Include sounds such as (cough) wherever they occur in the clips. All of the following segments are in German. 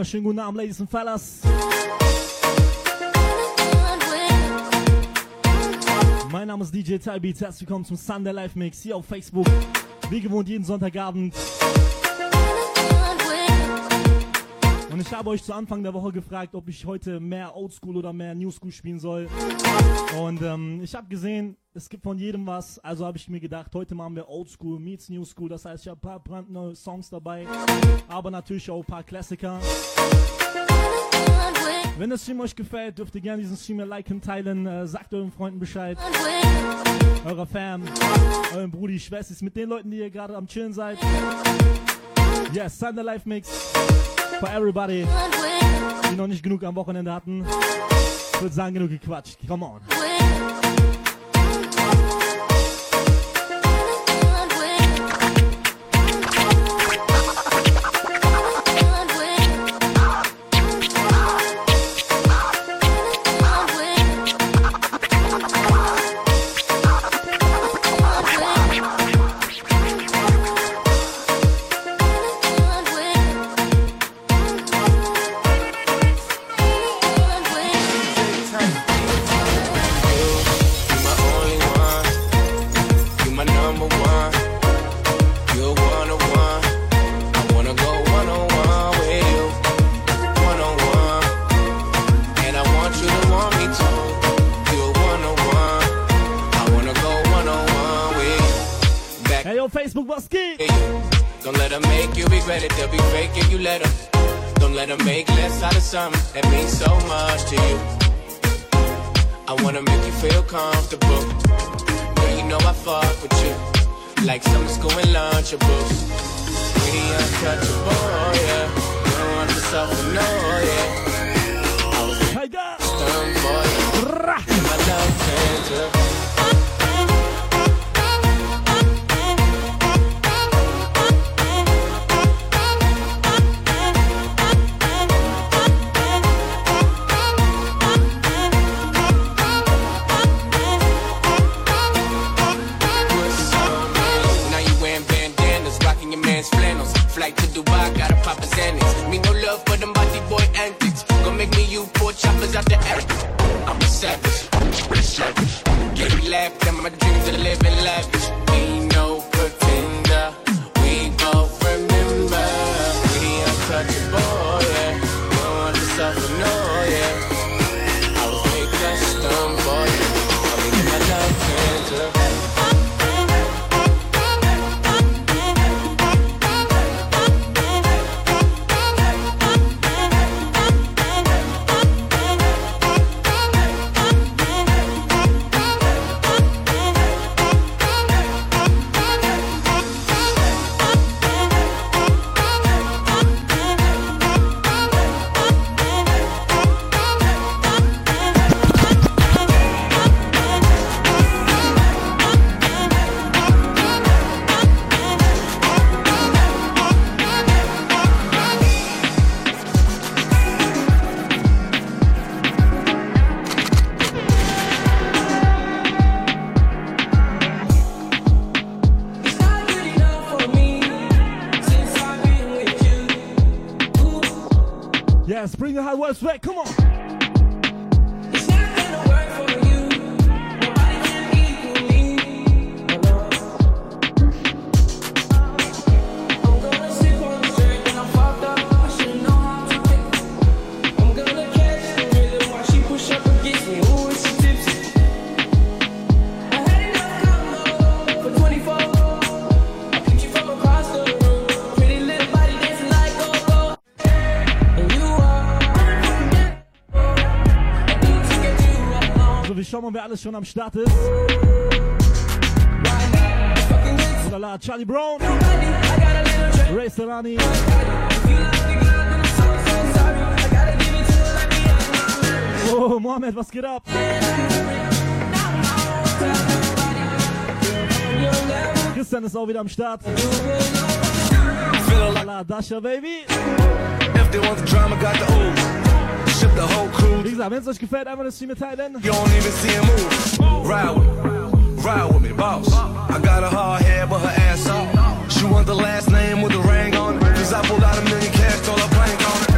wunderschönen guten Abend, Ladies and Fellas. Mein Name ist DJ Tybeats, herzlich willkommen zum Sunday Live Mix hier auf Facebook. Wie gewohnt jeden Sonntagabend. Und ich habe euch zu Anfang der Woche gefragt, ob ich heute mehr Oldschool oder mehr Newschool spielen soll. Und ähm, ich habe gesehen, es gibt von jedem was. Also habe ich mir gedacht, heute machen wir Oldschool meets Newschool. Das heißt, ich habe ein paar brandneue Songs dabei, aber natürlich auch ein paar Klassiker. Wenn das Stream euch gefällt, dürft ihr gerne diesen Stream liken, teilen. Äh, sagt euren Freunden Bescheid. Eurer Fam, euren Brudi, Schwestern, mit den Leuten, die ihr gerade am Chillen seid. Yes, Sunday Live Mix. For everybody, die noch nicht genug am Wochenende hatten. Ich würde sagen, genug gequatscht. Come on. much to you. I wanna make you feel comfortable. Girl, you know I fuck with you. Like summer school and lunchables. We untouchable, yeah. Don't want yourself to know, yeah. I was a for you. My love Me no love for them body boy antics. Gonna make me you poor choppers out the attic. I'm savage, a savage. Get me laughed at my dreams of living. Wer alles schon am Start ist. Lala, Charlie Brown, Ray Serrani. Oh, Mohammed, was geht ab? Christian ist auch wieder am Start. Lala, Dasha, Baby. If they want the drama, got the old. Ship the whole crew. Wie gesagt, wenn es euch gefällt, einfach das Stream teilen. You don't even see him move. Ride with me, ride with me, boss. I got a hard head, but her ass off. She want the last name with the ring on it. Cause I pulled out a million cash, told her plank on it.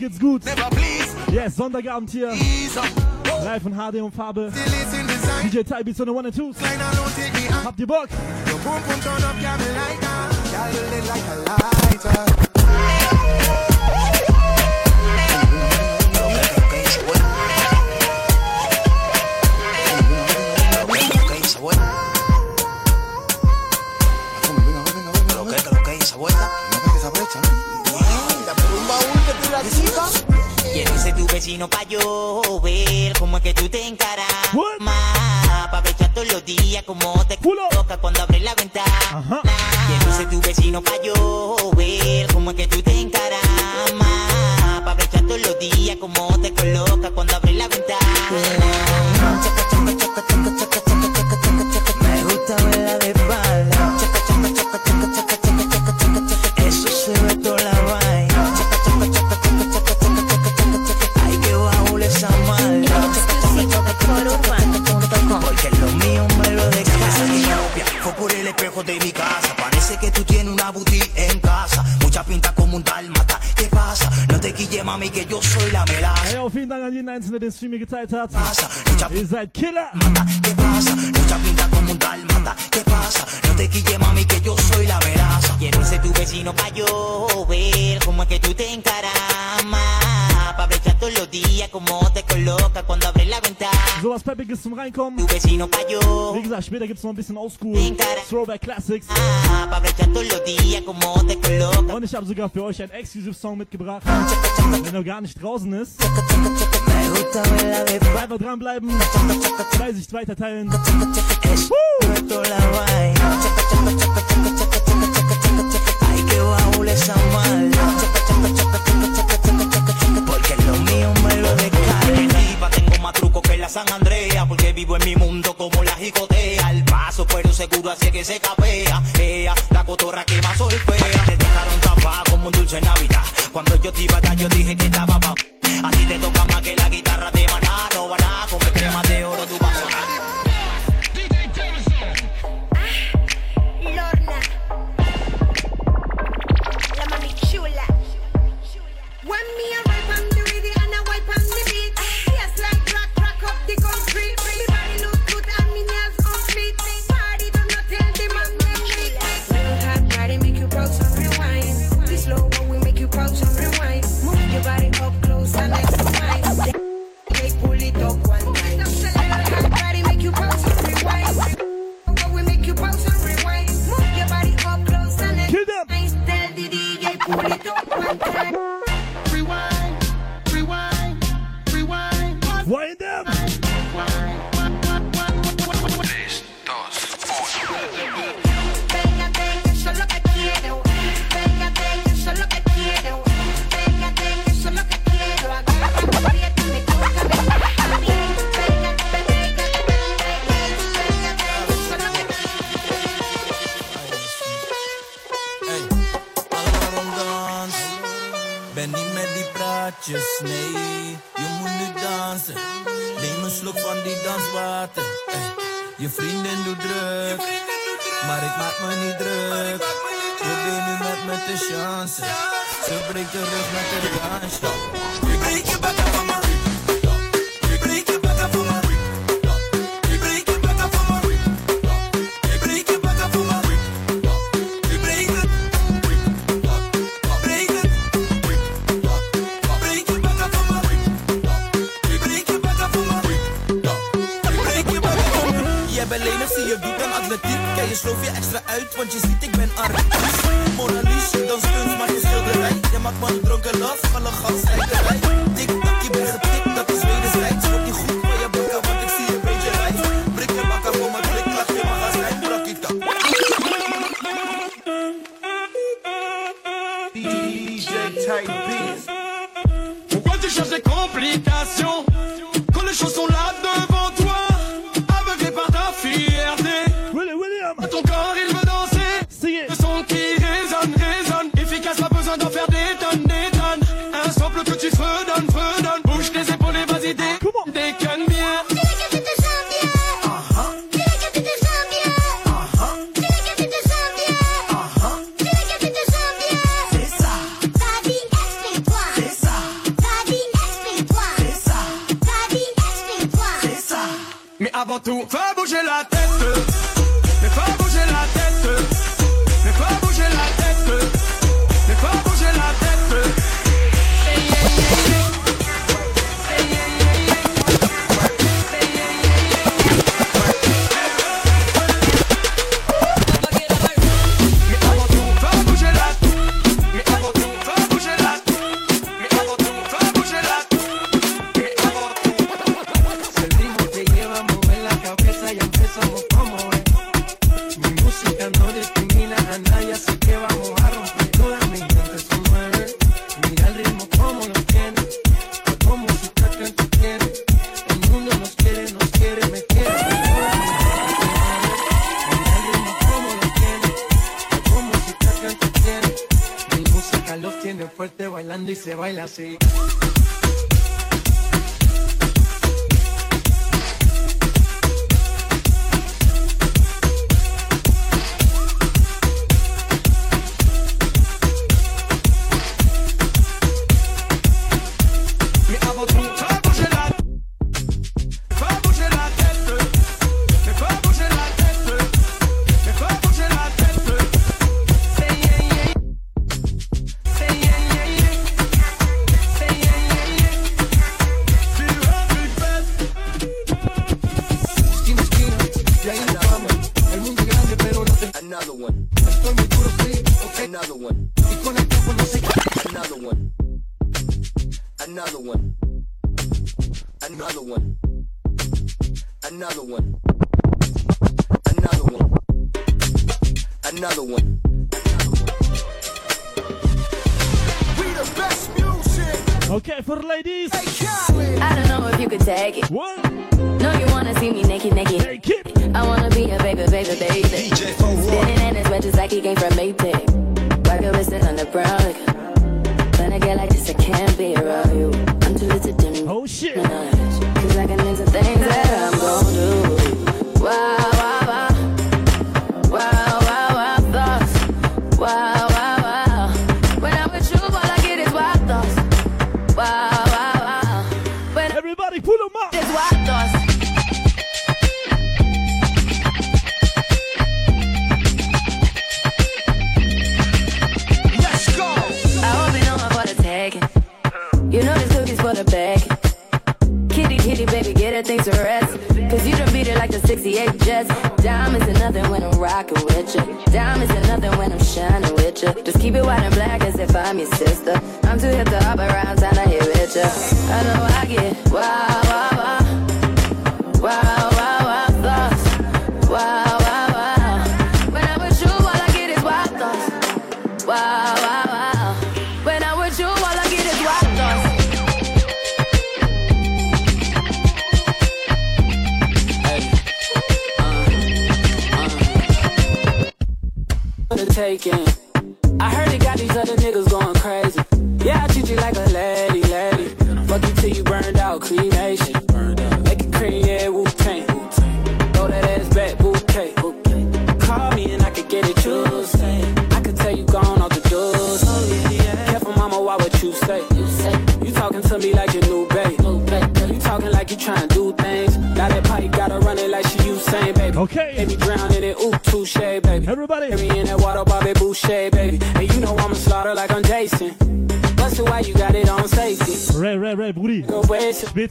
Geht's gut. Yes, Sonntagabend hier. Live von HD und Farbe. DJ Beats on the One and Twos. Habt ihr Bock? Cómo es que tú te encaras más. Aprovechar todos los días como te toca cuando abres la ventana. Que dice tu vecino pa' Geteilt hat. Ihr seid Killer. ¿Qué pasa? Mucha pinta como un dálmata. ¿Qué pasa? No te quille, mami, que yo soy la melaza. Quiero ser tu vecino pa' yo ver cómo es que tú te encaramas. Pa' aprovechar todos los días como te coloca cuando abres la ventana. Sowas Peppiges zum Reinkommen. Tu vecino pa' yo. Später gibt's noch ein bisschen Oldschool. Throwback Classics. Und ich habe sogar für euch einen Exclusive Song mitgebracht. Wenn er gar nicht draußen ist. Einfach dranbleiben. Fleißig weiter teilen. Porque lo mío me lo. Diva, tengo más truco la San Andrea. Porque vivo en mi mundo como la jicotea. Al paso, pero seguro así es que se capea. Ella, la cotorra que más solfea. Te dejaron tapar como un dulce Navidad. Cuando yo te iba a dar, yo dije que estaba pa' Ben niet met die praatjes, nee. Je moet nu dansen. Neem een slok van die danswater. Je vriendin doet druk, maar ik maak me niet druk. Probeer nu met me te chansen. Ze breekt de rug met de bakken Quand je citais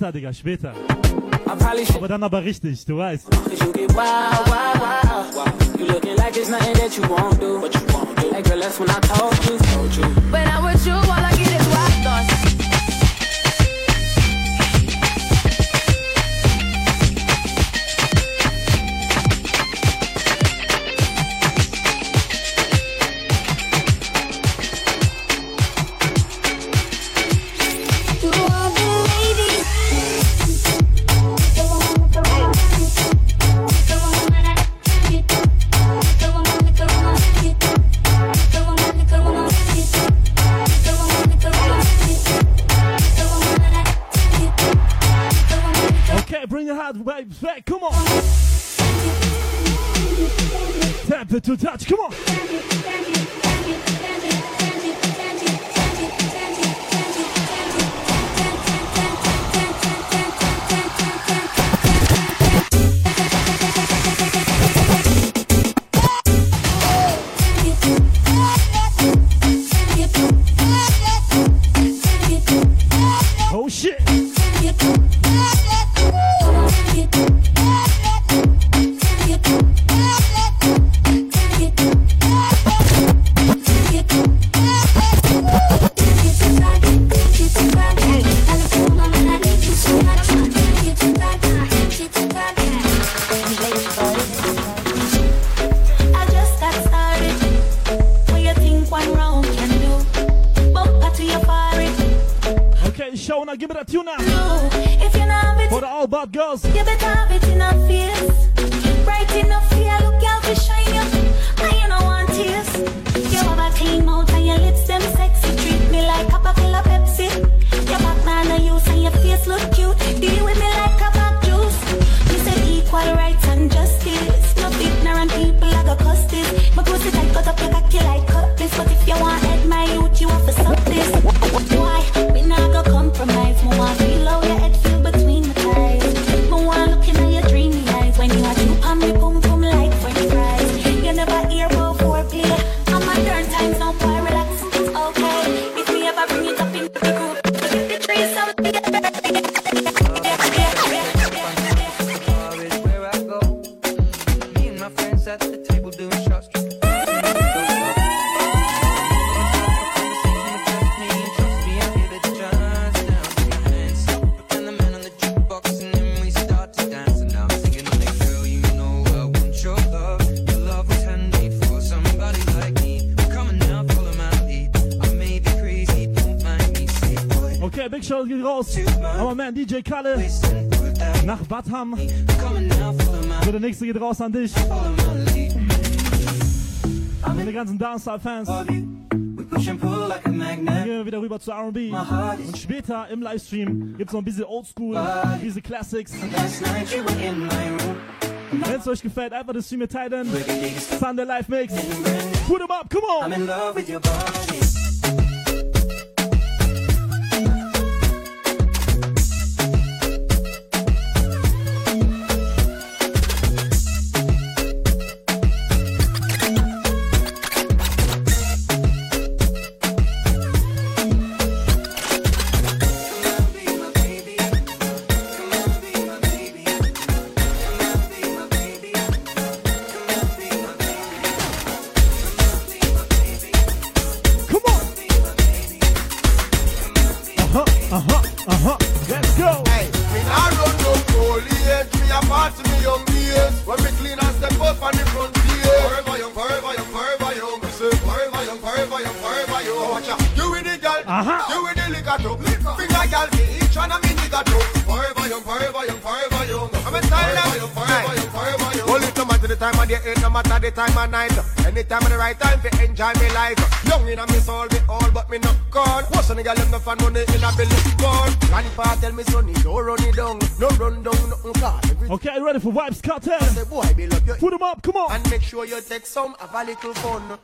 später, Digga, später. Aber dann aber richtig, du weißt. Like girl, that's when I told Kalle nach Bad Ham. So, der nächste geht raus an dich. Und meine ganzen Dancehall-Fans. Dann gehen wir wieder rüber zu RB. Und später im Livestream gibt es noch ein bisschen Oldschool, ein bisschen Classics. es euch gefällt, einfach das Stream teilen. Sunday Live Mix. Put em up, come on! have a little fun.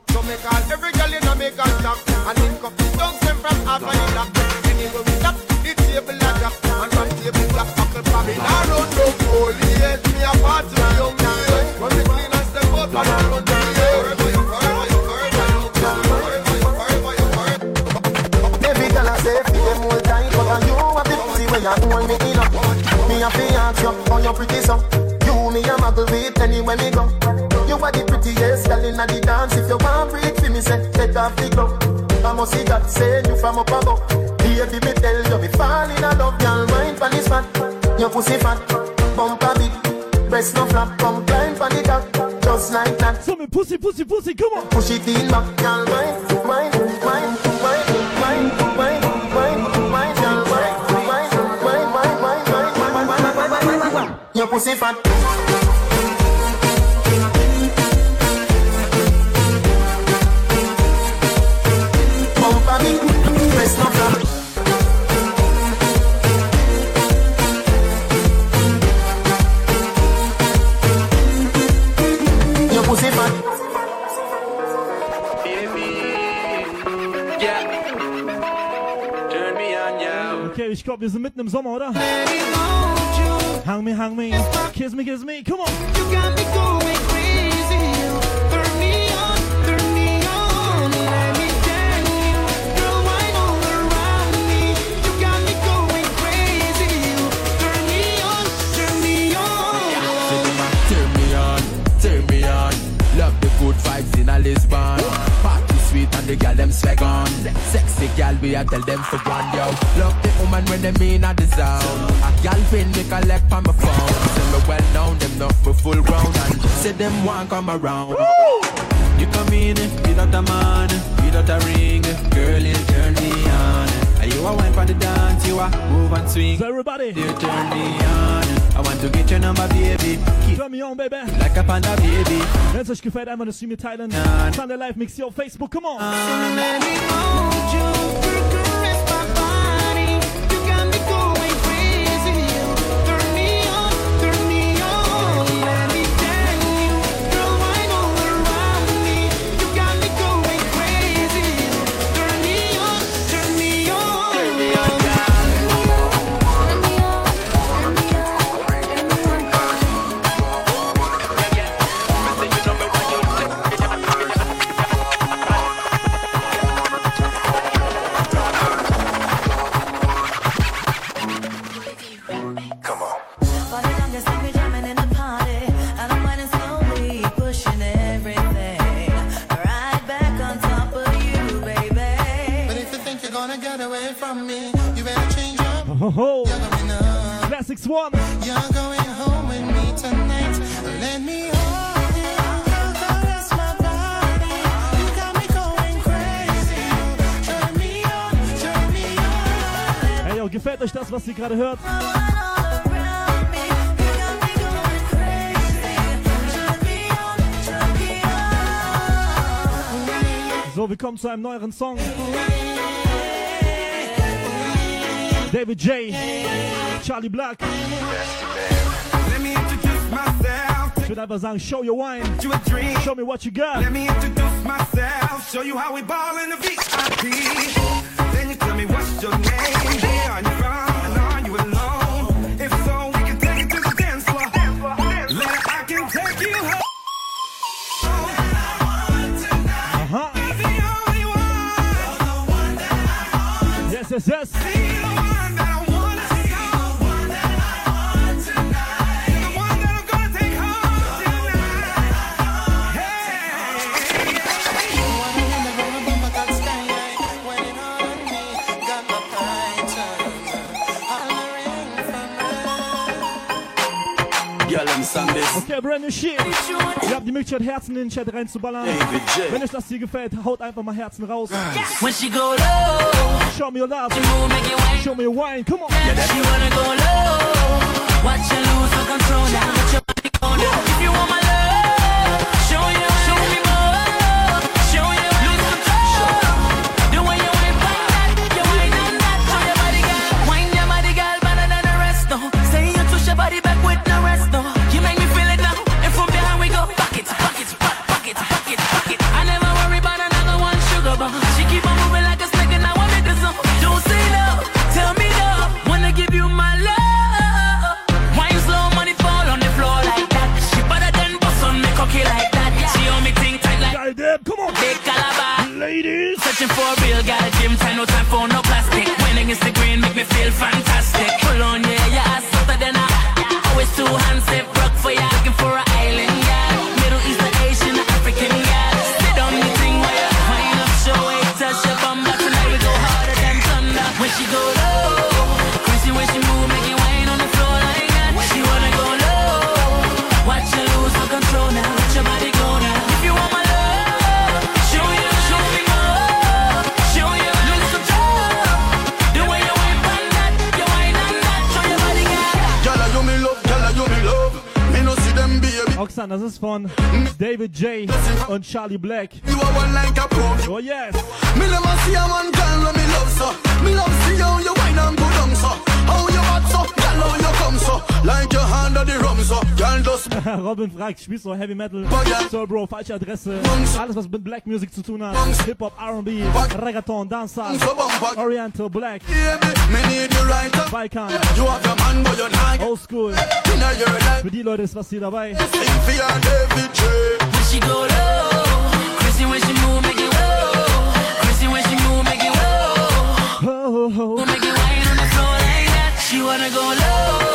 me. Kiss me, kiss me, come on. and the girl them swag on. Sexy gal, we a tell them for one yo. Love the woman when they mean at the zone. A gal pin me collect on my phone. Send me well known, them not for full round and say them one come around. Woo! You come in without a man, without a ring, girl you turn me on. You are wine for the dance, you are move and swing. So everybody, you turn me on. I want to get your number, baby. Keep Turn me on, baby. Like a panda, baby. Wenn es euch gefällt, einfach eine Stream mitteilen. Sunday Live Mix hier auf Facebook, come on. gerade hört. So, wir kommen zu einem neueren Song. David J. Charlie Black. Ich würde einfach sagen, show your wine. Show me what you got. Let me introduce myself. Show you how we ball in the VIP. Then you tell me what's your name. Where are you from? Zezé. Okay, brand new shit. Ihr habt die Möglichkeit, Herzen in den Chat reinzuballern. Wenn euch das hier gefällt, haut einfach mal Herzen raus. Show me your love. Show me your wine. Come on. Charlie Black. You are one like a pro. Oh yes. Me never see a man girl love me love so. Me love see how you wine and go down so. How you hot so, girl how you come so. Like your hand on the rum so. Girl just. (laughs) Robin fragt, spielst du Heavy Metal? Oh, so Bro, falsche Adresse. Alles was mit Black Music zu tun hat. Hip Hop, R&B, Reggaeton, Dancehall, Oriental Black. Me need you right up. Balkan. You have your man, boy, you're Old School. Für die Leute ist was hier dabei. wanna go low.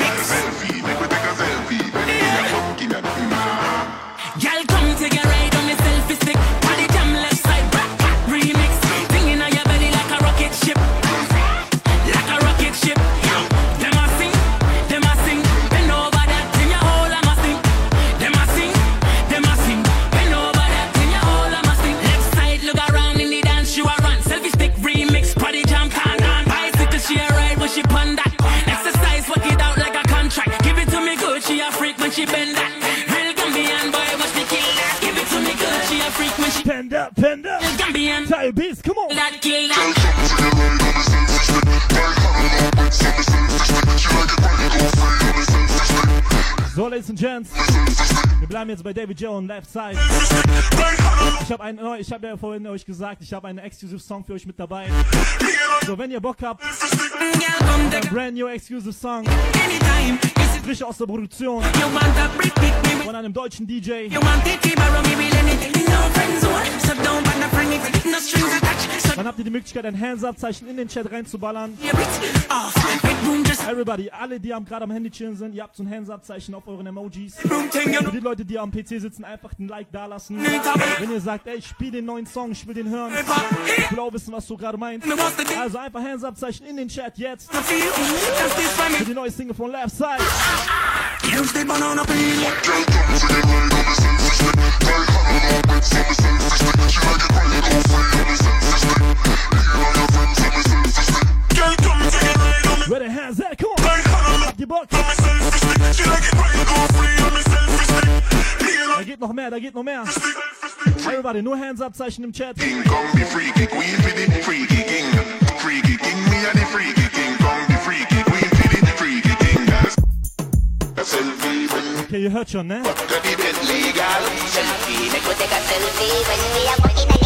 Ty Beats, come on. So, Ladies and Gents, wir bleiben jetzt bei David Joe und Left Side. Ich habe einen, ich habe ja vorhin euch gesagt, ich habe einen Exclusive Song für euch mit dabei. So, wenn ihr Bock habt, ein brand new Exclusive Song, frisch aus der Produktion von einem deutschen DJ. Dann habt ihr die Möglichkeit, ein Hands-Up-Zeichen in den Chat reinzuballern. Everybody, alle, die am- gerade am Handy chillen sind, ihr habt so ein Hands-Up-Zeichen auf euren Emojis. Für die Leute, die am PC sitzen, einfach ein Like dalassen. Wenn ihr sagt, ey, ich spiel den neuen Song, ich will den hören. Ich will auch wissen, was du gerade meinst. Also einfach Hands-Up-Zeichen in den Chat jetzt. Für die neue Single von Left Side. Use the banana come on the selfish thing. Try hard on my on the selfish thing. She hands that come? Try the Abzeichen im Chat. King, come be freaky, queen, be the freaky king. Freaky king, me and freaky king, come be freaky, queen selfie when Okay, ihr hört schon, ne? got the legal. Selfie, make we take a selfie when we are walking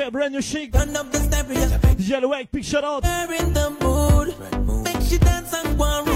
area. Okay, brand new chic. Turn up the stereo. DJ Wake, big shout out. Her in the mood. Make she dance and go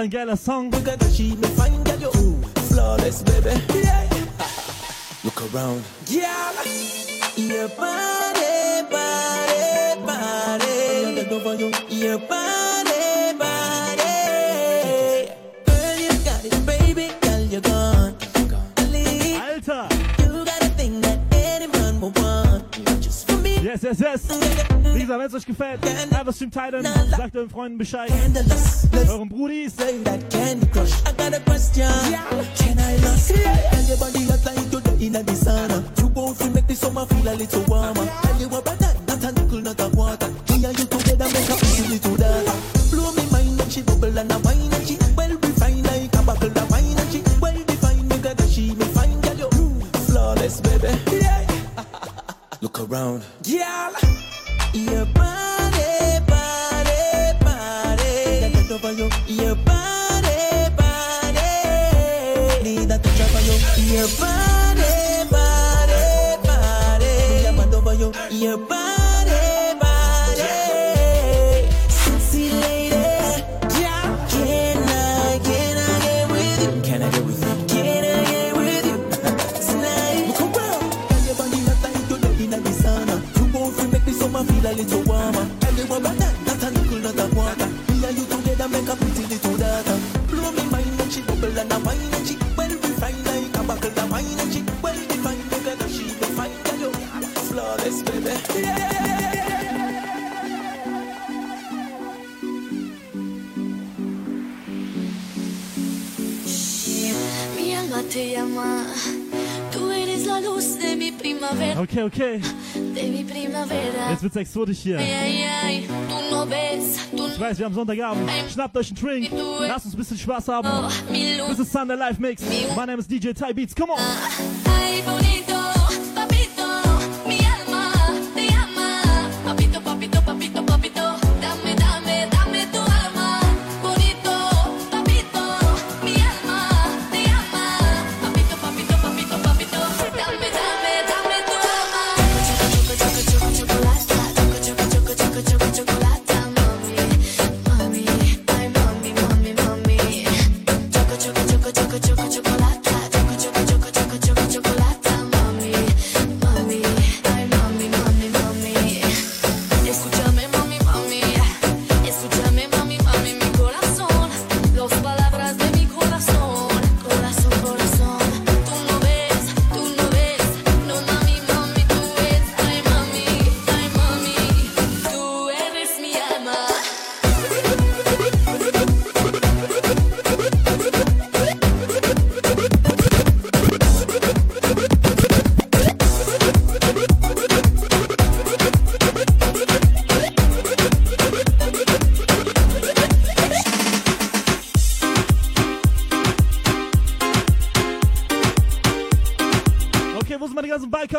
ein geiler Song. Look at she me fine, girl, you flawless, baby. Yeah. Look around. Yeah. Your body, body, body. Bend over you. Your body. Teilen. Sagt euren Freunden Bescheid. Euren Brudis. Wird's exotisch hier. Ich weiß, wir haben Sonntagabend. Schnappt euch einen Drink. Lasst uns ein bisschen Spaß haben. This is Sunday Live Mix. My name is DJ Ty Beats. Come on.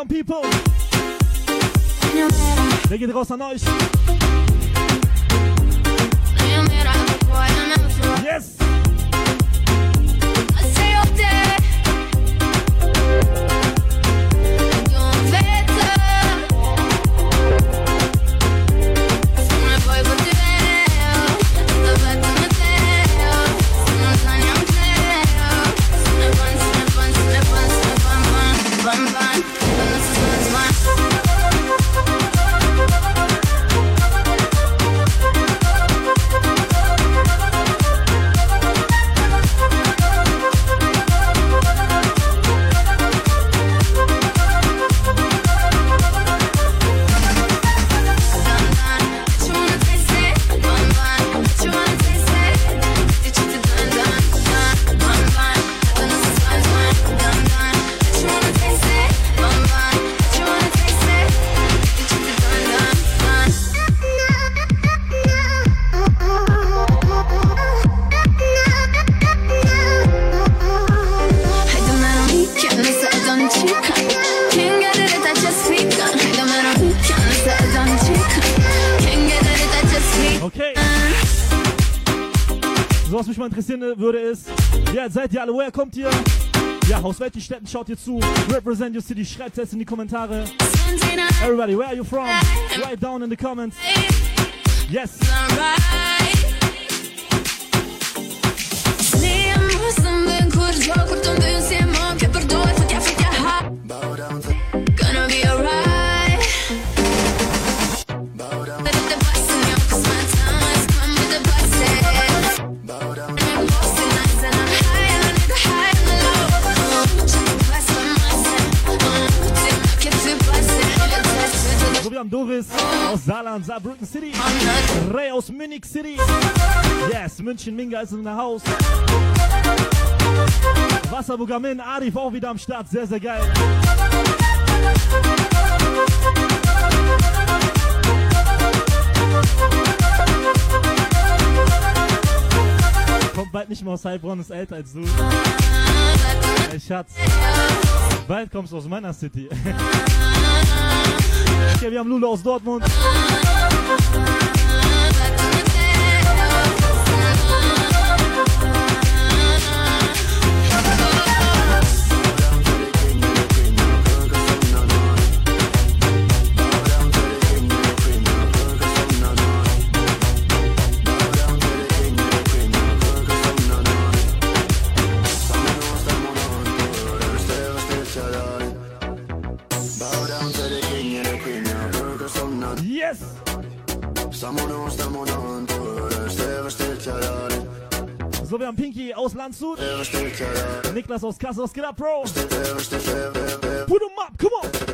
Welcome people. Vem que gosta nós. Seid ihr alle, woher kommt ihr? Ja, aus welchen Städten schaut ihr zu? Represent your city, schreibt es in die Kommentare. Everybody, where are you from? Write down in the comments. Yes. City. Yes, München Minga ist in der Haus. Wasserburgamin, Arif auch wieder am Start. Sehr, sehr geil. Kommt bald nicht mehr aus Heilbronn, ist älter als du. Ey, Schatz. Bald kommst du aus meiner City. (laughs) Okay, wir haben Lulu aus Dortmund. Stinky aus Landshut. Niklas aus Kassel, was geht ab, Bro? Put 'em up, come on!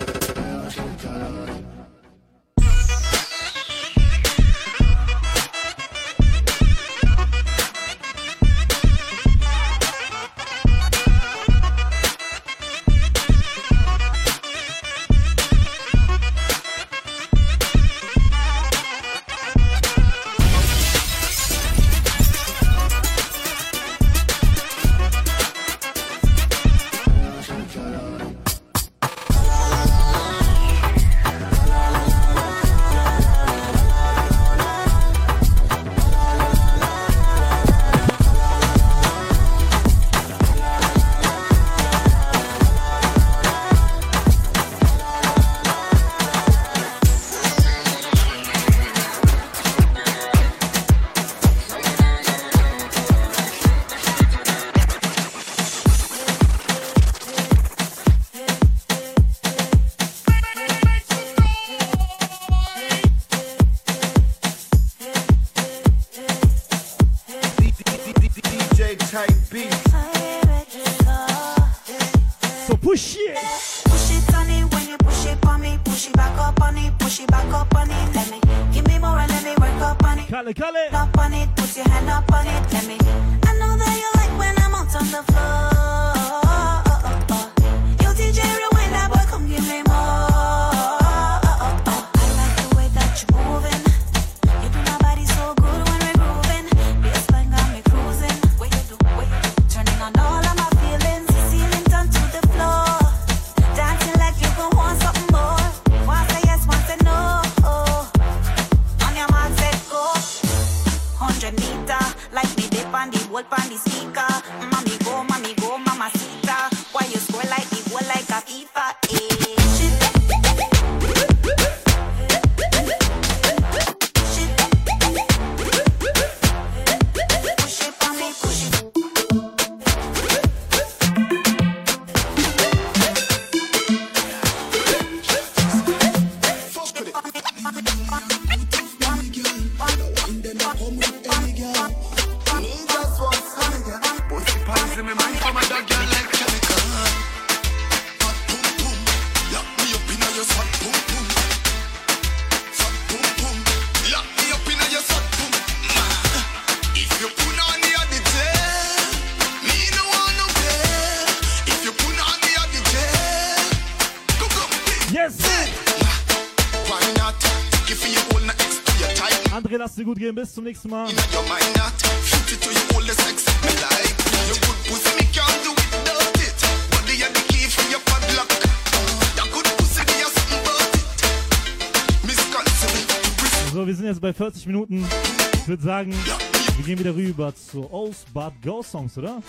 on it, put your hand up on it, let me. I know that you like when I'm out on the floor. vuelvan y konzentrieren. Bis zum nächsten Mal. So, wir sind jetzt bei 40 Minuten. Ich würde sagen, wir gehen wieder rüber zu Old Bad Girl Songs, oder?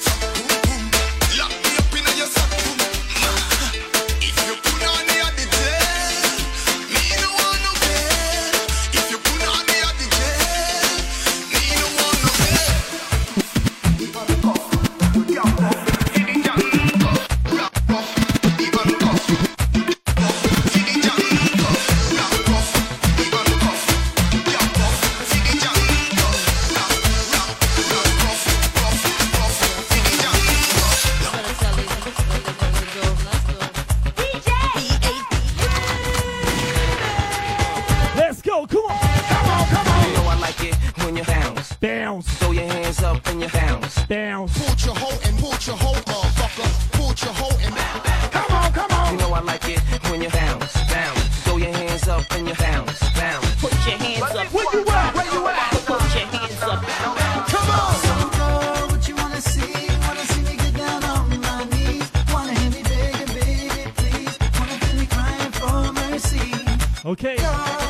Okay.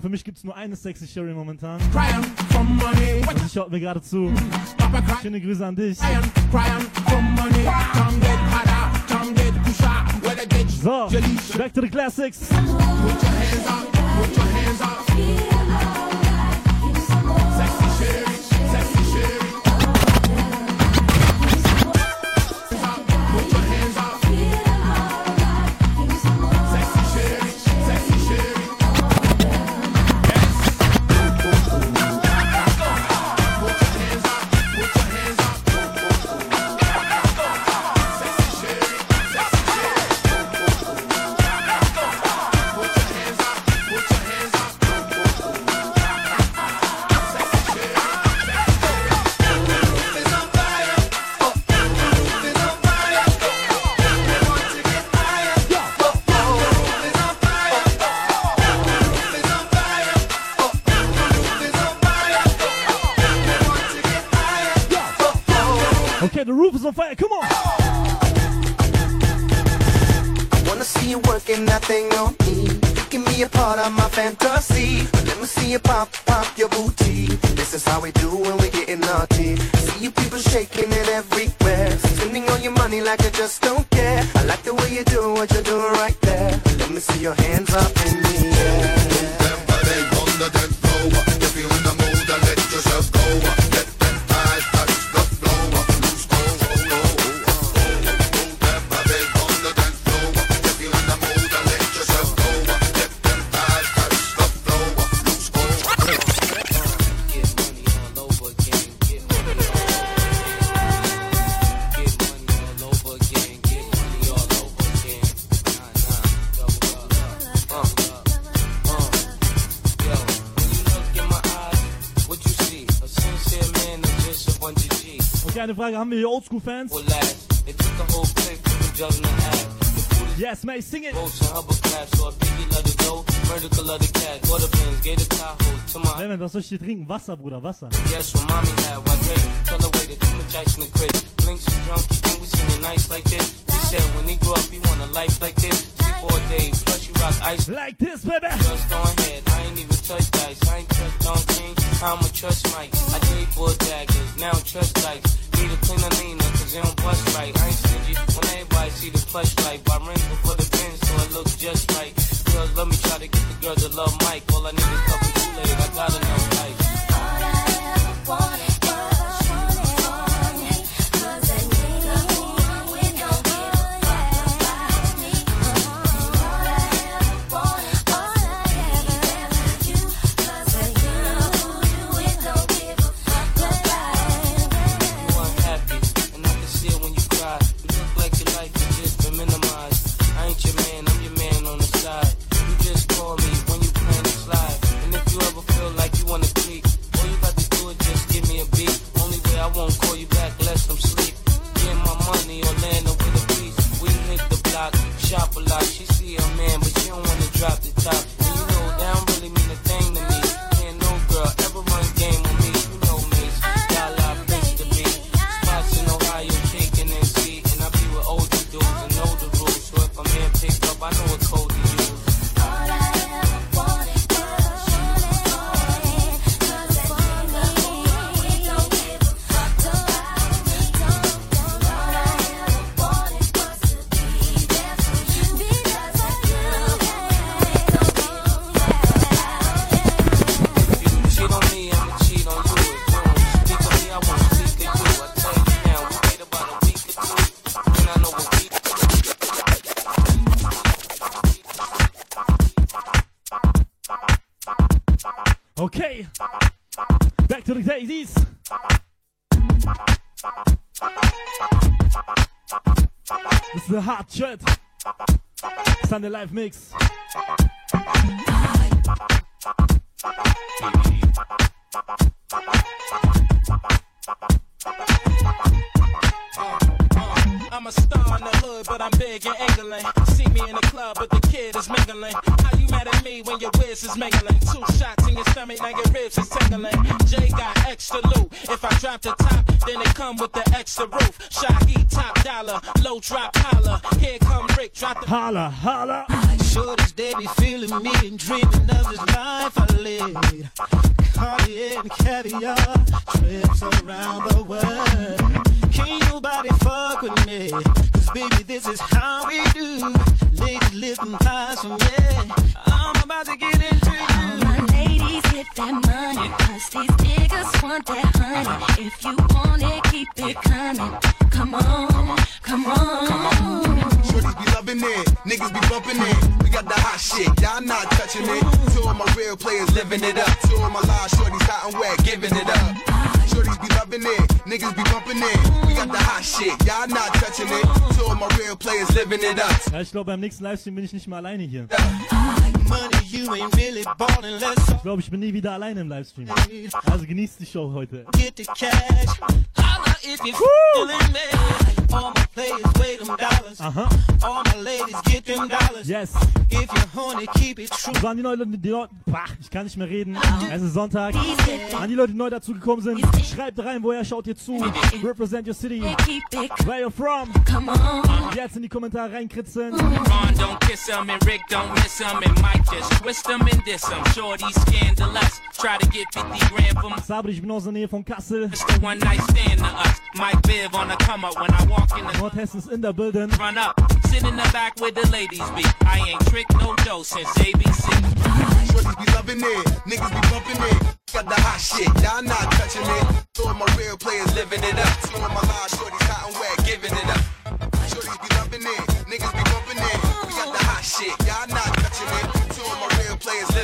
Für mich gibt es nur eine sexy Sherry momentan. Also ich schaut mir gerade zu. Schöne Grüße an dich. So, back to the classics. Eine Frage. Haben wir hier Oldschool-Fans? Yes, mate, sing it. Clement, was soll ich hier trinken? Wasser, Bruder, Wasser. Yes, when mommy had one drink, tell her wait, too much ice in the crib. Blinks is drunk, we nice like this. He said when he grew up, he want a life like this. Sleep all day, plus you rock ice like this, baby. Just go ahead, I ain't even touch dice. I ain't on king, I'ma trust Mike. I did four daggers, now trust lights. Need a cleaner Nina, cause they don't bust right. I ain't stingy when everybody see the plush light. Buy rings before the pin, so it looks just right. Girls love me, try to get the girls that love Mike. All I need is couple Kool-Aid, I got enough life. Live mix. Uh, I'm a star in the hood, but I'm big in England. See me in the club club, but the kid is mingling. How you mad at me when your whiz is mingling? Two shots in your stomach, now your ribs is tingling. Jay got extra loot. If I drop the top, then it come with the extra roof. Shahi top dollar, low drop holla. Here come Rick, drop the holla, holla. Shorties, they be feeling me and dreaming of this life I live. Cartier and caviar, trips around the world. Can't nobody fuck with me, cause baby, this is how we do. Ladies lifting thighs from me. I'm about to get into my ladies hit that money, cause these niggas want that honey. If you want it, keep it coming. Come on, come on. Shorties be loving it, niggas be bumping it. We got the hot shit, y'all not touching it. Two of my real players living it up. Two of my live shorties hot and wet, giving it up. Shorties be loving it, niggas be bumping it. We got the hot shit, y'all not touching it. Two of my real players living it up. Ja, ich glaube, beim nächsten Livestream bin ich nicht mehr alleine hier. Ich glaube, ich bin nie wieder alleine im Livestream. Also genießt die Show heute. get the cash. Holla if you feeling me. All my players weigh them dollars. Aha. All my ladies get them dollars. Yes. If you're horny, keep it true. Das waren die Leute, die Leute. Bah, ich kann nicht mehr reden. Es ist Sonntag. An die Leute, die neu dazugekommen sind, schreibt rein, woher schaut ihr zu. Represent your city. Where you from? Jetzt in die Kommentare reinkritzeln. Ron don't kiss him and Rick don't miss him and Mike just twist him and diss him. Shorty scandalous. Try to get 50 grand from Sabri, ich bin aus der Nähe von Kassel. Mr. One Night Stand to us. Mike Biv on the come up when I walk in the Nordhessen ist in der Building. run up. Sit in the back where the ladies be. I ain't tricked no dough since ABC. Shorties be loving it, niggas be bumping it. Got the hot shit, y'all not touching it. Two of my real players living it up. Two of my live shorties hot and wet, giving it up. Shorties be loving it, niggas be bumping it. We got the hot shit, y'all not touching it.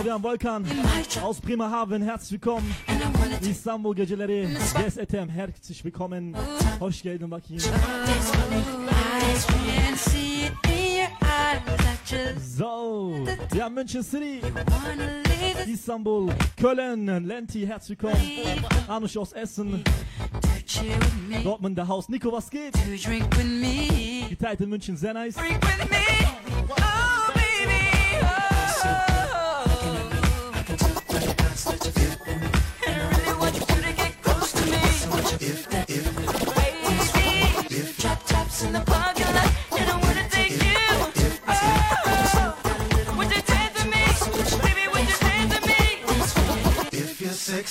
So, wir haben Volkan aus Bremerhaven. Herzlich willkommen. Istanbul Geceleri. GSETM. Herzlich willkommen. Hoş geldin bakayım. So, wir haben München City, Istanbul, Köln, Lenti, herzlich willkommen. Anusch aus Essen, chill with me. Dortmund, der Haus. Nico, was geht? Geteilt in München, sehr nice.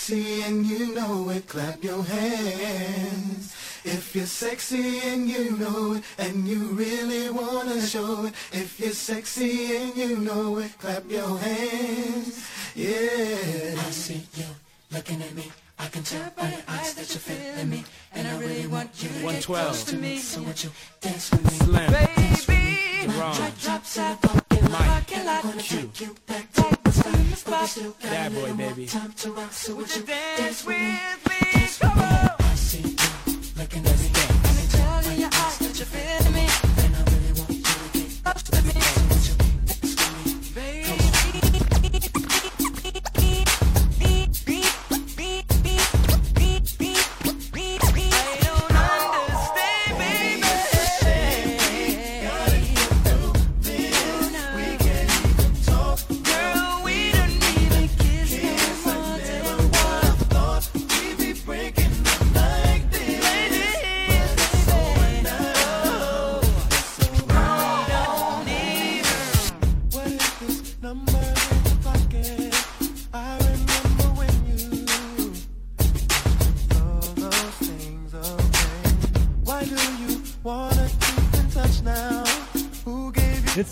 Sexy and you know it, clap your hands. If you're sexy and you know it, and you really wanna show it. If you're sexy and you know it, clap your hands. Yeah. I see you looking at me. I can tell by your eyes that you're feeling me. And I really want you to get 112. close to me. So would you dance with me? Slim. Me. Ron. Drop, drops in the parking lot. Wanna take you back to the spot. But we still got Bad a boy, baby. time to rock. So would you dance with me? me. Dance with me. I see you looking at me. I can tell in your eyes that you're feeling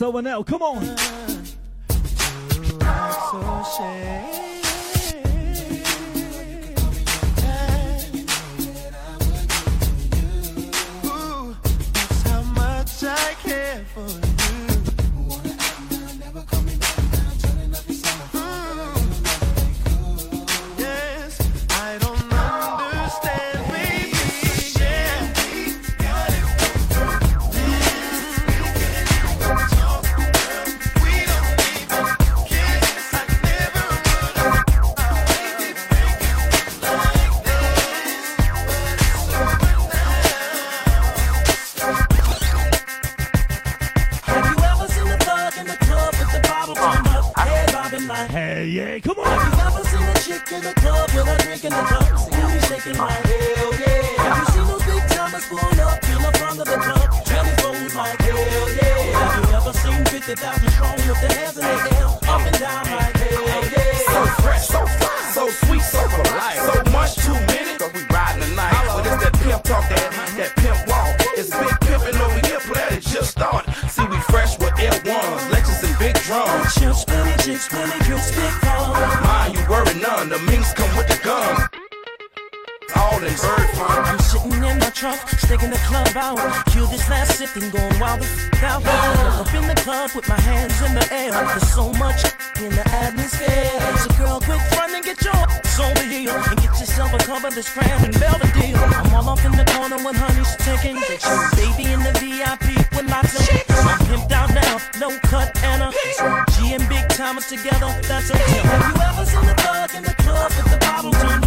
over now. Come on. Club with a drink in the cup, booty shaking like hell yeah? Have you seen those big timers pull up the front of the club, belly fold like hell yeah? Have you ever seen 50,000 strong with their hands in the air, up and down like hell yeah? So fresh, so fly, so sweet, so polite. So much too many, cause we riding tonight. But it's that pimp talk, that, that pimp walk. It's big pimpin' over here, player, it just started. See, we fresh with L1s, Lexus and big drums. Chips, spinny chicks, spinny drips, big In bird. I'm sitting in my trunk, sticking the club out. Cue this last sip and going wild with out. Up in the club with my hands in the air. There's so much in the atmosphere. So girl, quit front and get your ass over here and get yourself a cover this crown and Belvedere. I'm all up in the corner when honey's taking pictures. Baby in the VIP with lots of I'm pimped out now, no cut and a G and big timers together. That's a tip. Have you ever seen a thug in the club with the bottle turned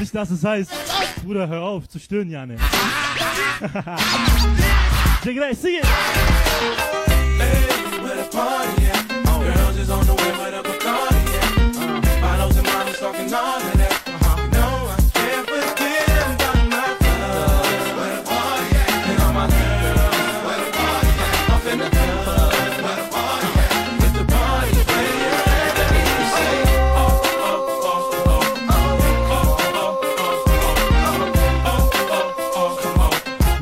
nicht, dass es heißt. Bruder, hör auf zu stören, Jane. Check it out, sing it. Hey,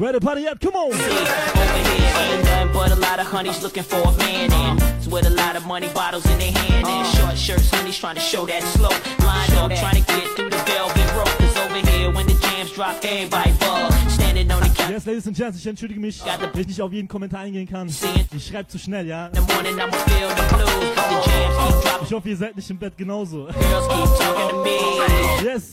on. Where party at? Come on. Over ain't nothing but a lot of honeys looking for a man in. It's with a lot of money bottles in their hand and uh. short shirts, honeys trying to show that slow. Lined up, trying to get through the velvet rope. Cause over here when the jams drop, everybody bug. Standing on the couch. Yes, Ladies and Gents, ich entschuldige mich, wenn ich nicht auf jeden Kommentar eingehen kann. Ich schreibe zu schnell, ja. In the morning I'ma feel the blues. The jams keep oh, dropping. Ich hoffe, ihr seid nicht im Bett genauso. Girls keep talking to me. Yes.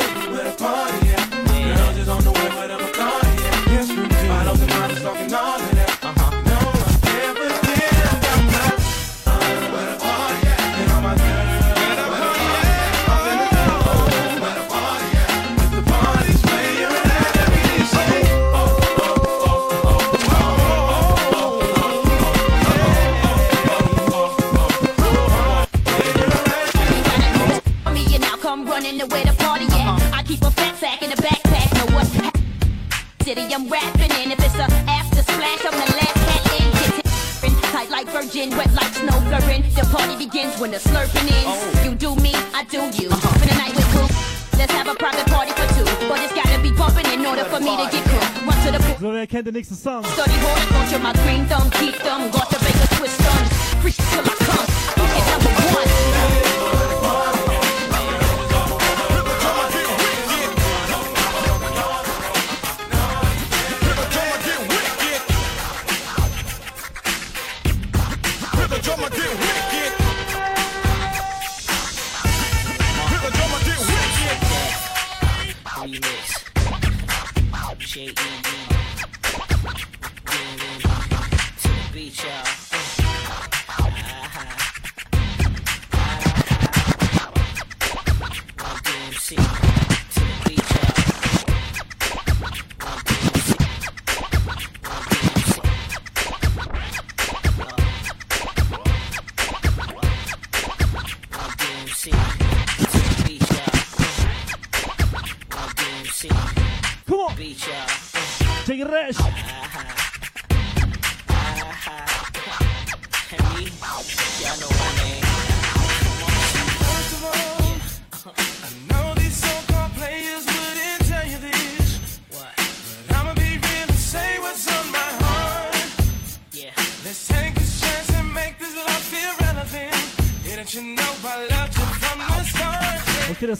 nächsten Song?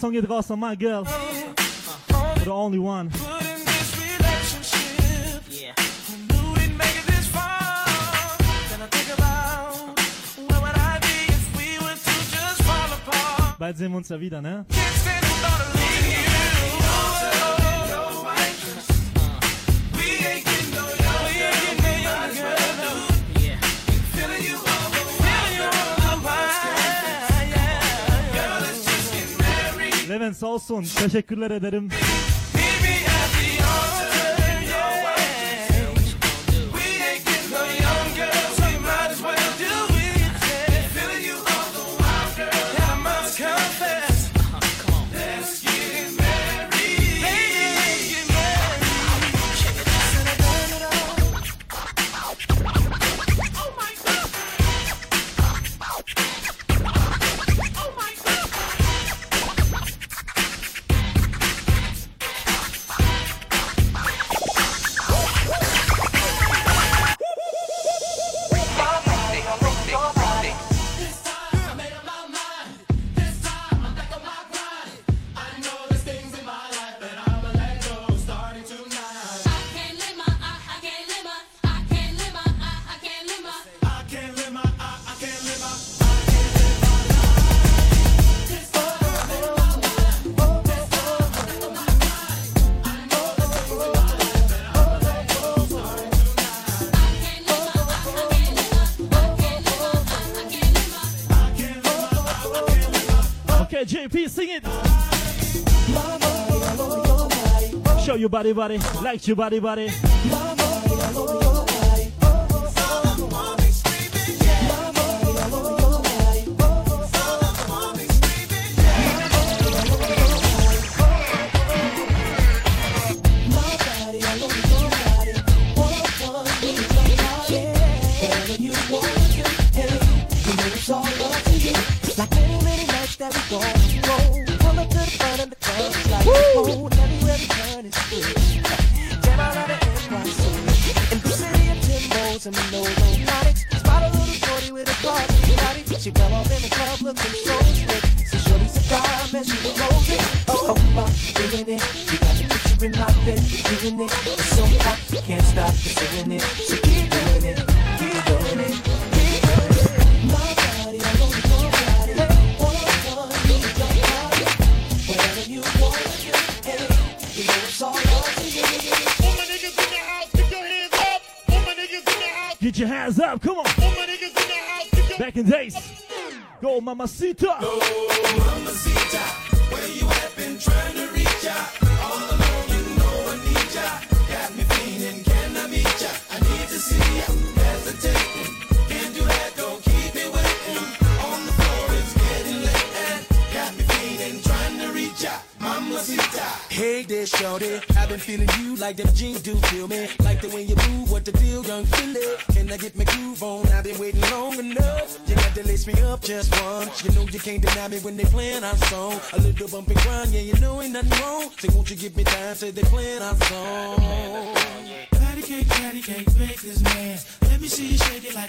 Song geht raus an my girl. You're the only one. Bald sehen wir uns ja wieder, ne? olsun. Teşekkürler ederim. body, body, like your body, body.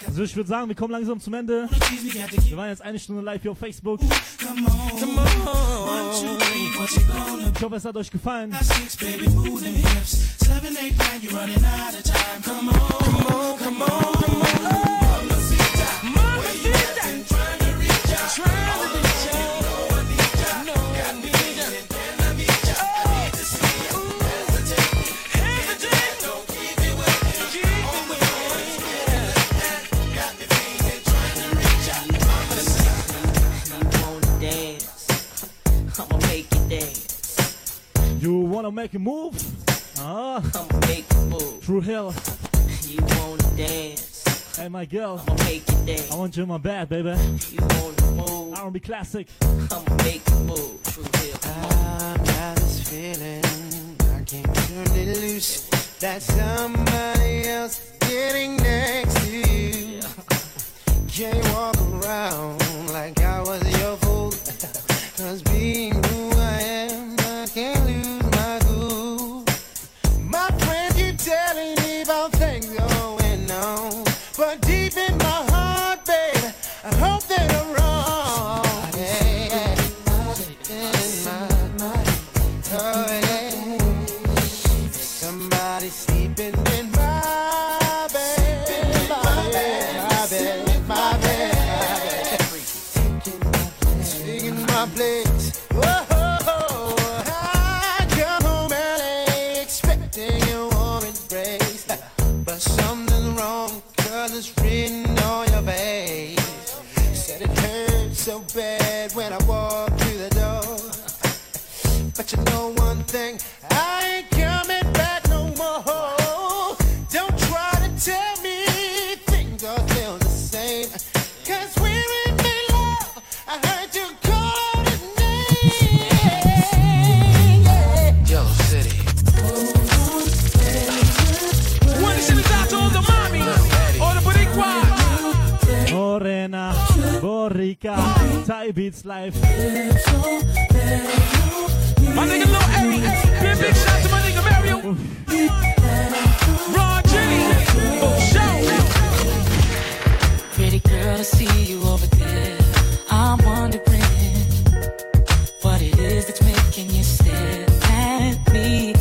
Also ich würde sagen, wir kommen langsam zum Ende. Wir waren jetzt eine Stunde live hier auf Facebook. Ich hoffe, es hat euch gefallen. Come on, come on, come on. make a move. Uh, I'ma make a move. True Hill. You wanna dance. Hey, my girl. I'ma make dance. I want you in my bed, baby. You wanna move. Classic. I'ma make a move. True Hill. I got this feeling I can't turn it loose. That somebody else getting next to you. Can't walk around like I was your fool. (laughs) Cause being who I am, I can't lose. Jamaica. Thai beats life. My nigga Lil A, be a big shout to my nigga Mario. Raw Jenny, oh show. Pretty girl, I see you over there. I'm wondering what it is that's making you stare at me.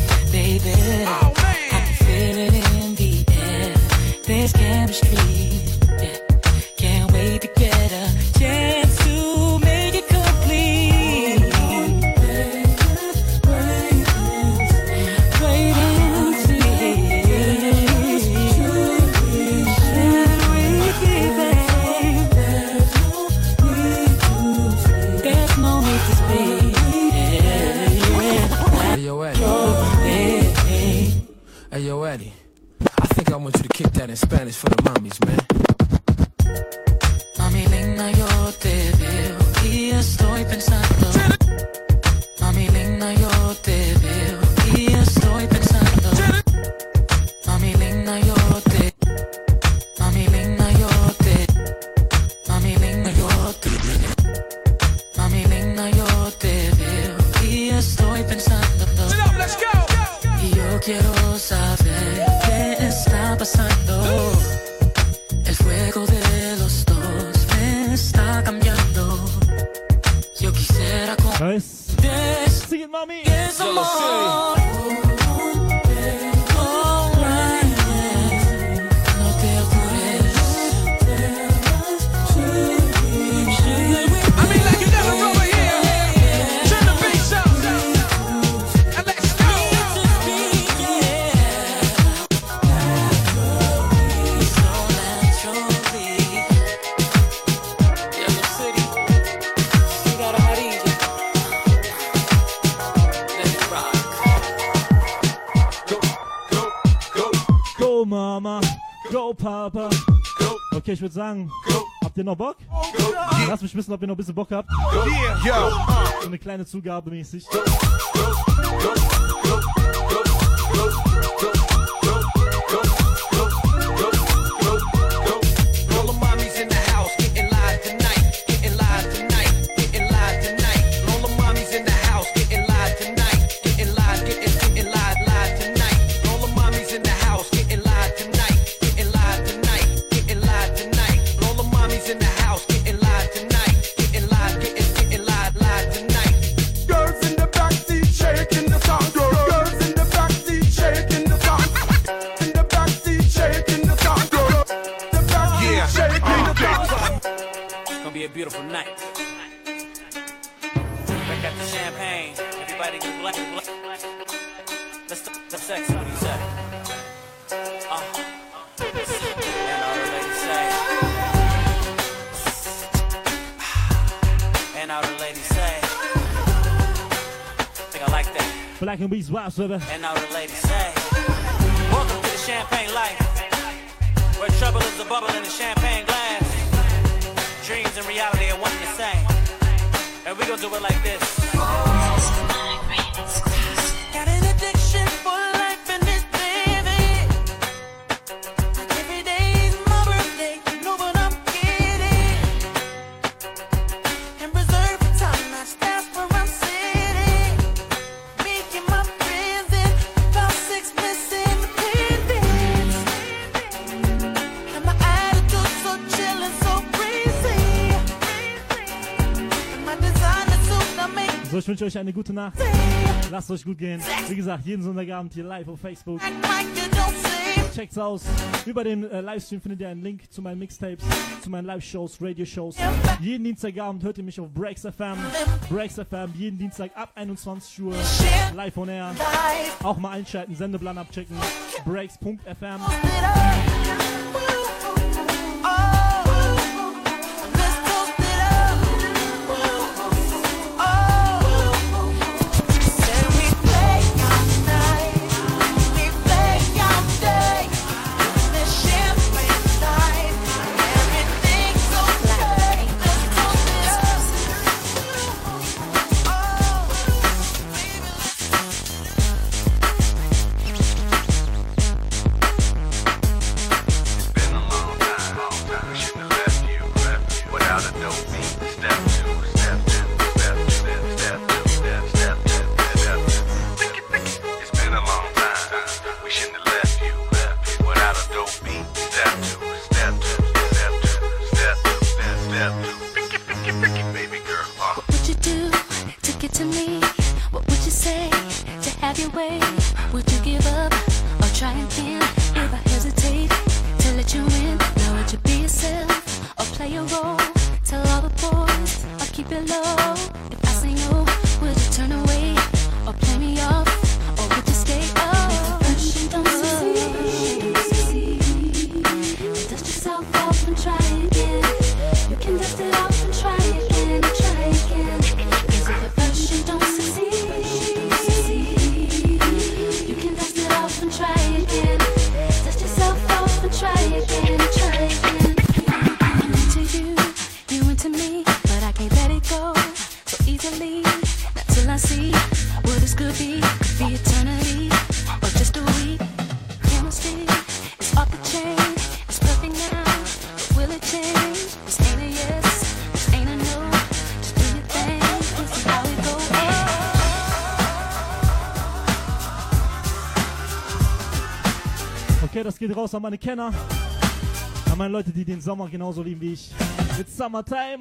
ich würde sagen, habt ihr noch Bock? Lass mich wissen, ob ihr noch ein bisschen Bock habt. So eine kleine Zugabe mäßig. house. And all the ladies say, Welcome to the champagne life, where trouble is a bubble in a champagne glass. Dreams and reality are one and the same. And we gonna do it like this. wünsche euch eine gute Nacht. Lasst euch gut gehen. Wie gesagt, jeden Sonntagabend hier live auf Facebook. Checkt's aus. Über den äh, Livestream findet ihr einen Link zu meinen Mixtapes, zu meinen Live-Shows, Radio-Shows. Jeden Dienstagabend hört ihr mich auf Breaks FM. Breaks FM jeden Dienstag ab 21 Uhr live on air. Auch mal einschalten, Sendeplan abchecken. Breaks.fm. Okay, das geht raus an meine Kenner. An meine Leute, die den Sommer genauso lieben wie ich. It's Summertime.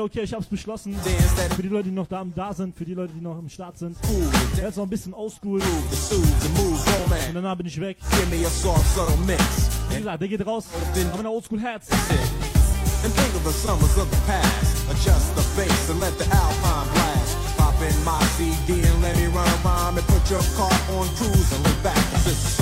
okay, okay, ich hab's beschlossen. Für die Leute, die noch da, da sind, für die Leute, die noch im Start sind. Jetzt noch ein bisschen oldschool. Und danach bin ich weg. Wie gesagt, der geht raus. Aber ein oldschool Herz. And think of the summers of the past. Adjust the face and let the alpine blast. Pop in my CD and let me run a rhyme and put your car on cruise and look back. This is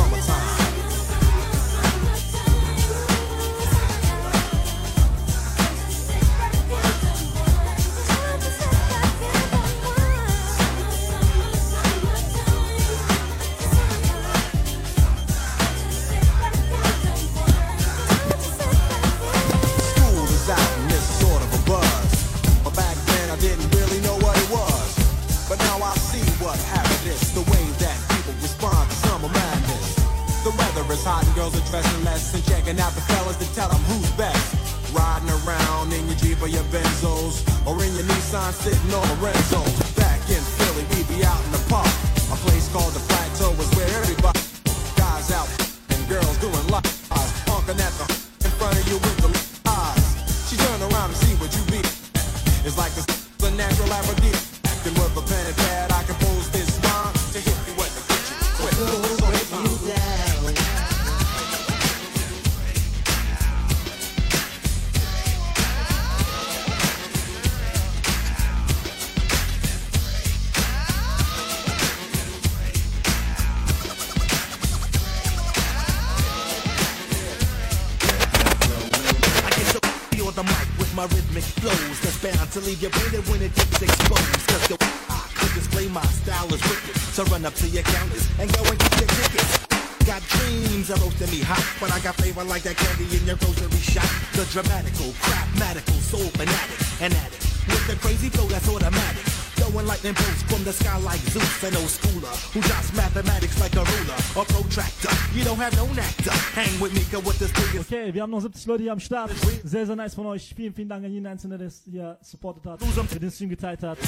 Okay, wir haben noch 70 Leute hier am Start. Sehr, sehr nice von euch. Vielen, vielen Dank an jeden Einzelnen, der es hier supportet hat, der den Stream geteilt hat.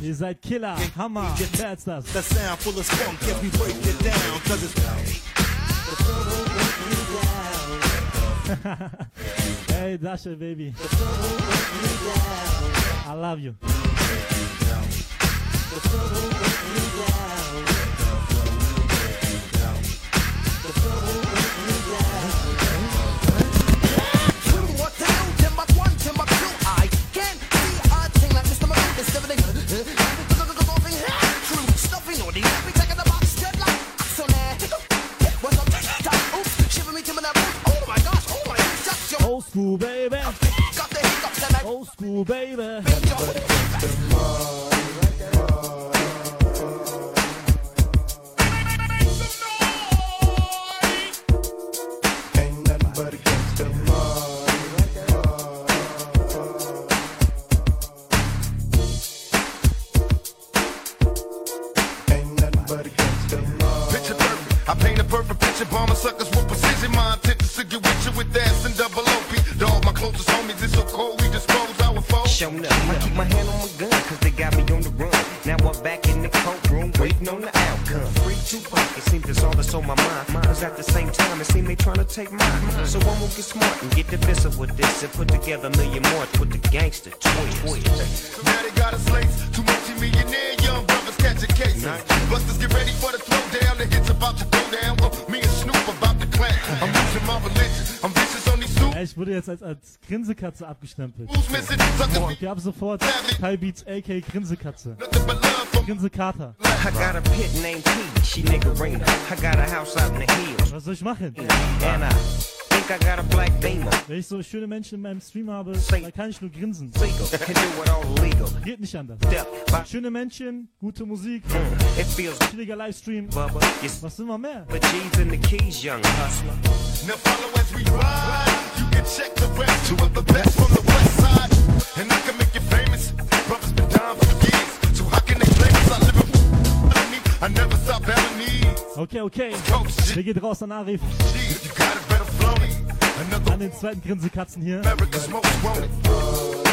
Ihr seid Killer, Hammer, wer ist das? hey, Dasha, baby. I love you. baby. Grinsekatze abgestempelt. Boah, und gab sofort High Beats, AK Grinsekatze. Grinsekater. Was soll ich machen? Wenn ich so schöne Menschen in meinem Stream habe, dann kann ich nur grinsen. Geht nicht anders. Schöne Menschen, gute Musik, chilliger Livestream. Was sind wir mehr? you can check the rap. Two of the best from the west side. And I can make you famous. Brothers been down for years. So how can they blame us? I live in I never stop Balinese. Okay, okay. Der geht raus an Arif. An den zweiten Grinsekatzen hier. America's most wanted.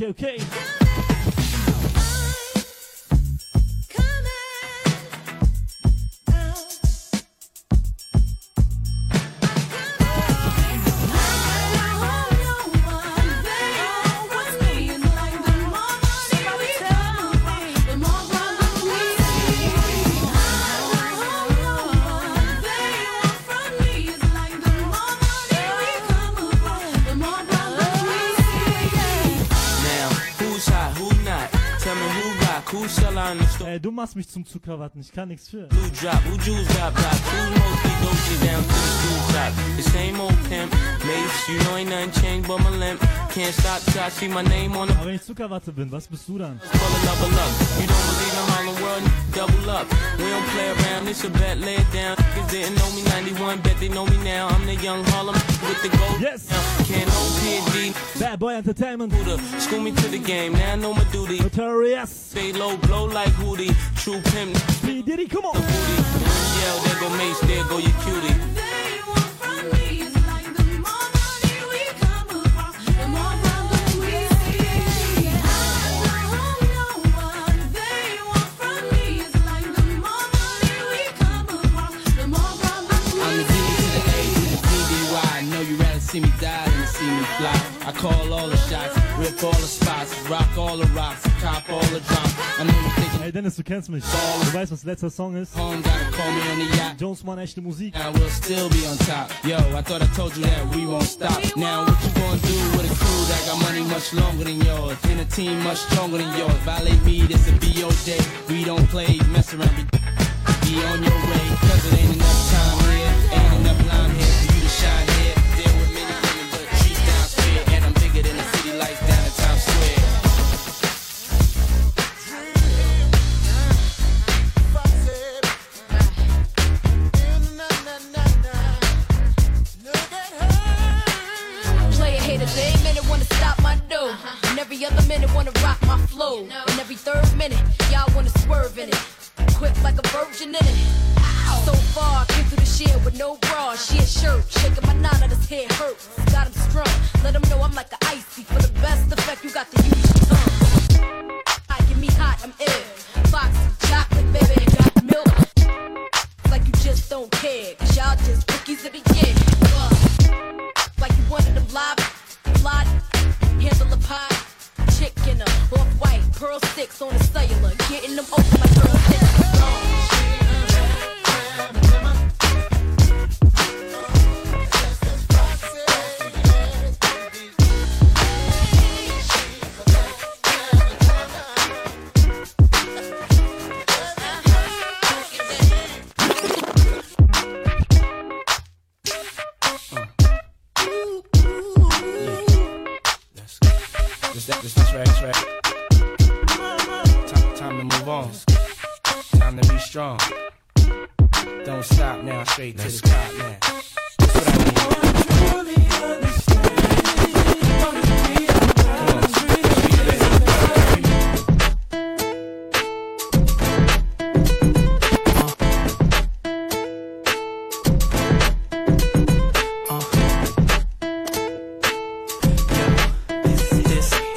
Okay, okay. Stop till I see my name on the Aber wenn ich Zuckerwatte bin, was bist du dann? Full of double up. You don't believe in Harlem World, double up. We don't play around, it's a bet, lay it down. Niggas didn't know me 91, bet they know me now. I'm the young Harlem with the gold. Yes. Can't no. Bad Boy Entertainment. School me to the game, now I know my duty. Notorious. Stay low, blow like Hootie. True pimp. Diddy, come on. The booty. Yell, there go Mace, there go your cutie. Call all the shots, rip all the spots, rock all the rocks, cop all the drops. I know you thinking Ey, Dennis, du kennst mich. Du weißt, was letzter Song ist. home, gotta call me on the yacht. Jones Mann, echte Musik. I will still be on top. Yo, I thought I told you that we won't stop. Now what you gonna do with a crew that got money much longer than yours? And a team much stronger than yours. Violate me, this a be your day. We don't play, mess around, be, be on your way. Cause it ain't enough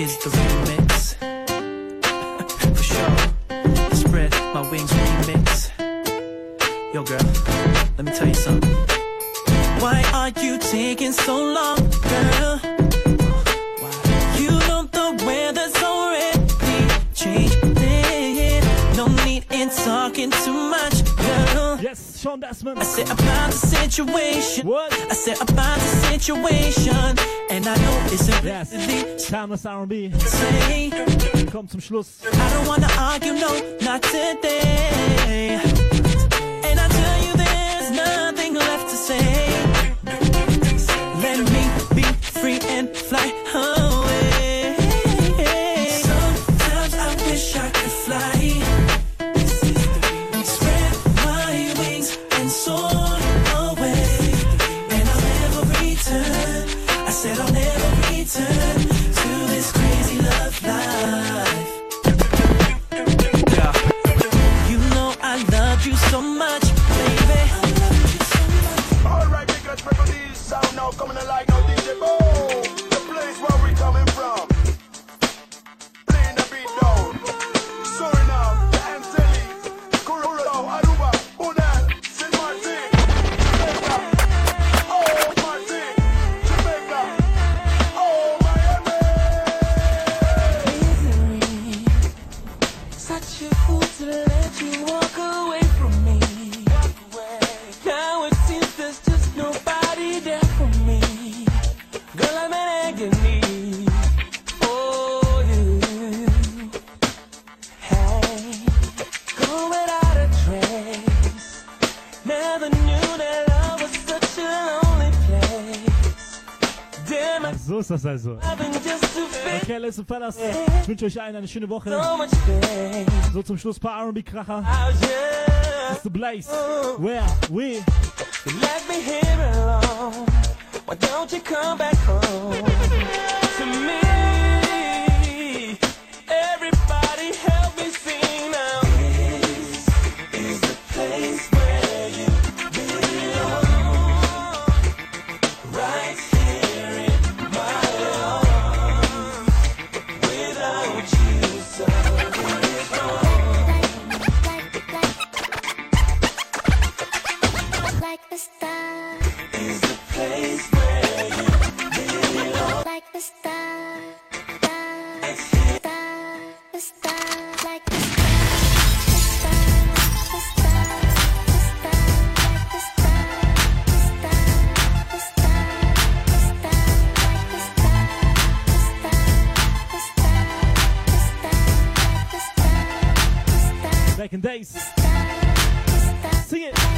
is the remix. (laughs) For sure. Spread my wings remix. Yo, girl, let me tell you something. Why are you taking so long, Yes, Sean Desmond. I said about the situation. What? I said about the situation. And I know it's a Yes, timeless R&B. say. Kommt zum Schluss. I don't wanna argue, no, not today. And I tell you, there's nothing left to say. Let me be free and fly. Okay, listen, fellas. Ich wünsche euch allen eine schöne Woche. So zum Schluss ein paar R&B-Kracher. It's the Blaze. Where we... Let me hear it alone. Why don't you come back home bass. Sing it.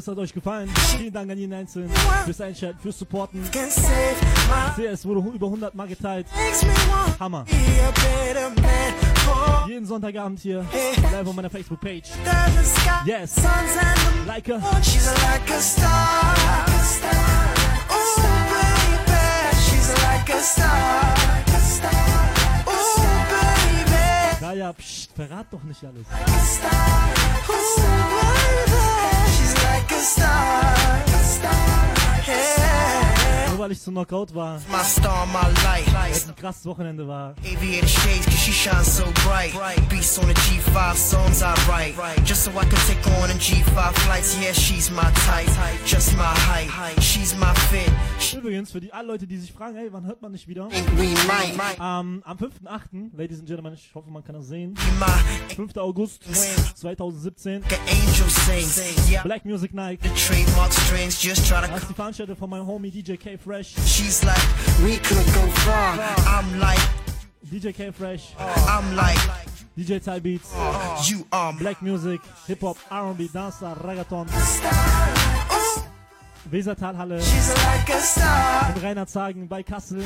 Es hat euch gefallen. Vielen Dank an jeden Einzelnen fürs Einschalten, fürs Supporten. My CS wurde über 100 Mal geteilt. Hammer. a Jeden Sonntagabend hier live auf meiner Facebook-Page. Yes. Like her. moon. She's like a star. Ooh, baby, she's like a star. Naja, pst, verrat doch nicht alles. ooh, baby, like a star. Like a star. Hey. Weil ich zum Knockout war. Es ein krasses Wochenende war. Aviator shades, cause she shines so bright. Beats on the G5 songs I write. Just so I can take on in G5 flights. Yeah, she's my type. Just my height. She's my fit. Übrigens, für die alle Leute, die sich fragen, hey, wann hört man nicht wieder? Ähm, am 5.8., Ladies and Gentlemen, ich hoffe, man kann das sehen. 5. August 2017. Angel sings. Yeah. Black Music Night. Das ist die Veranstaltung von meinem Homie DJ K Fresh. She's like, we could go far. I'm like, DJ K Fresh. I'm like, DJ Ty Beats. you are Black Music, Hip Hop, R&B, Dancer, Reggaeton. Wesertalhalle. She's like a star. In Reinhardshagen bei Kassel.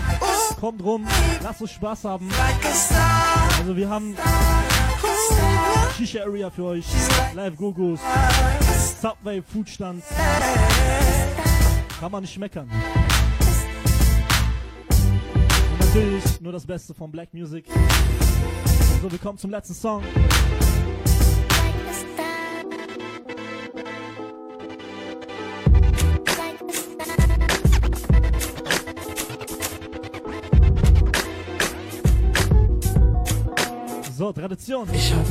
Kommt rum, lasst uns Spaß haben. Also wir haben Shisha Area für euch. Live Gogos. Subway Foodstand. Kann man nicht meckern. Natürlich nur das Beste von Black Music. So, wir kommen zum letzten Song. So, Tradition. Ich hab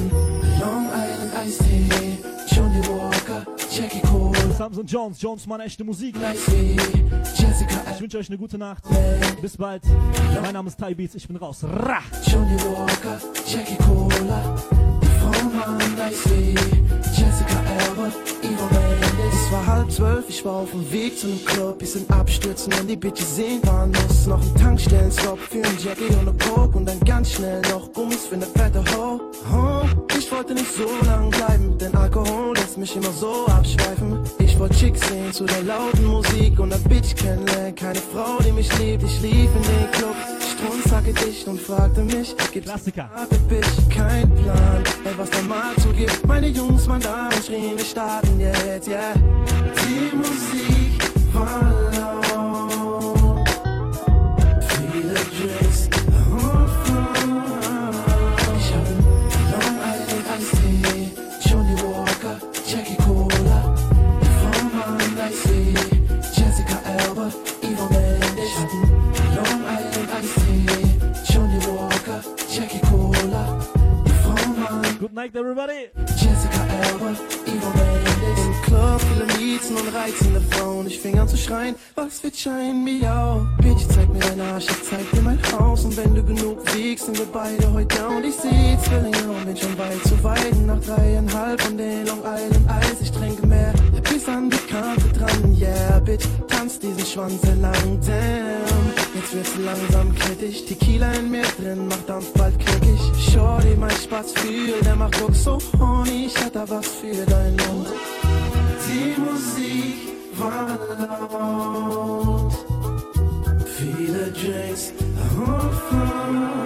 Long Island Eistee, Johnny Walker, Jackie Cole, Samson Jones, Jones, Mann, echte Musik. Jessica Ich wünsche euch eine gute Nacht. Bis bald. Mein Name ist Ty Beats, ich bin raus. Ra! Johnny Walker, Jackie Cola, Jessica Albert, Eva Mendes. Es war halb zwölf, ich war auf dem Weg zu einem Club, wir sind abstürzen und die Bitches sehen waren muss. Noch ein Tankstellenstop für einen Jackie und eine Coke und dann ganz schnell noch Gummis für eine fette Ho. Ich wollte nicht so lang bleiben, denn Alkohol lässt mich immer so abschweifen. Ich wollte Chicks sehen zu der lauten Musik und eine Bitch kennenlernen. Keine Frau, die mich liebt. Ich lief in den Club, strunzacke dicht und fragte mich, gibt's Klassiker. Bitch, kein Plan, ey, was der Markt so gibt. Meine Jungs, man da und schrien, wir starten jetzt, yeah. Die Musik war Night, everybody. Jessica Alba. Im Club viele Miezen und reizende Frauen. Ich fing an zu schreien, was wird scheinen mir auch? Bitch, zeig mir deinen Arsch, ich zeig dir mein Haus. Und wenn du genug wiegst, sind wir beide heute down. Ich seh Zwillinge und bin schon weit zu weit. Nach dreieinhalb von den Long Island Eis. Ich trinke mehr bis an die Kante dran. Yeah, Bitch, tanz diesen Schwanz entlang. Damn, wird's langsam kritisch. Tequila in mir drin, macht dann bald kickig. Shorty, mein Spatz fühl, der macht Druck so horny. Ich hatte was für dein Mund. Die Musik war laut. Viele Drinks und Fun.